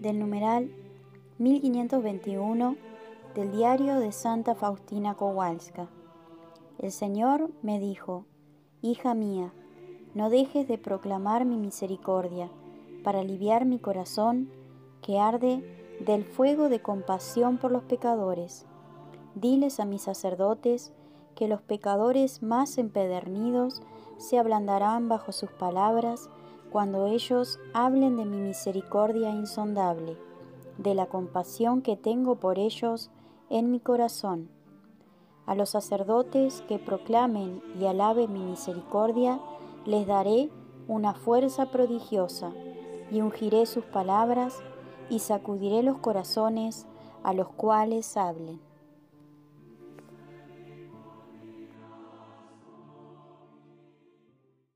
del numeral 1521 del diario de Santa Faustina Kowalska. El Señor me dijo, Hija mía, no dejes de proclamar mi misericordia para aliviar mi corazón que arde del fuego de compasión por los pecadores. Diles a mis sacerdotes que los pecadores más empedernidos se ablandarán bajo sus palabras cuando ellos hablen de mi misericordia insondable, de la compasión que tengo por ellos en mi corazón. A los sacerdotes que proclamen y alaben mi misericordia, les daré una fuerza prodigiosa, y ungiré sus palabras, y sacudiré los corazones a los cuales hablen.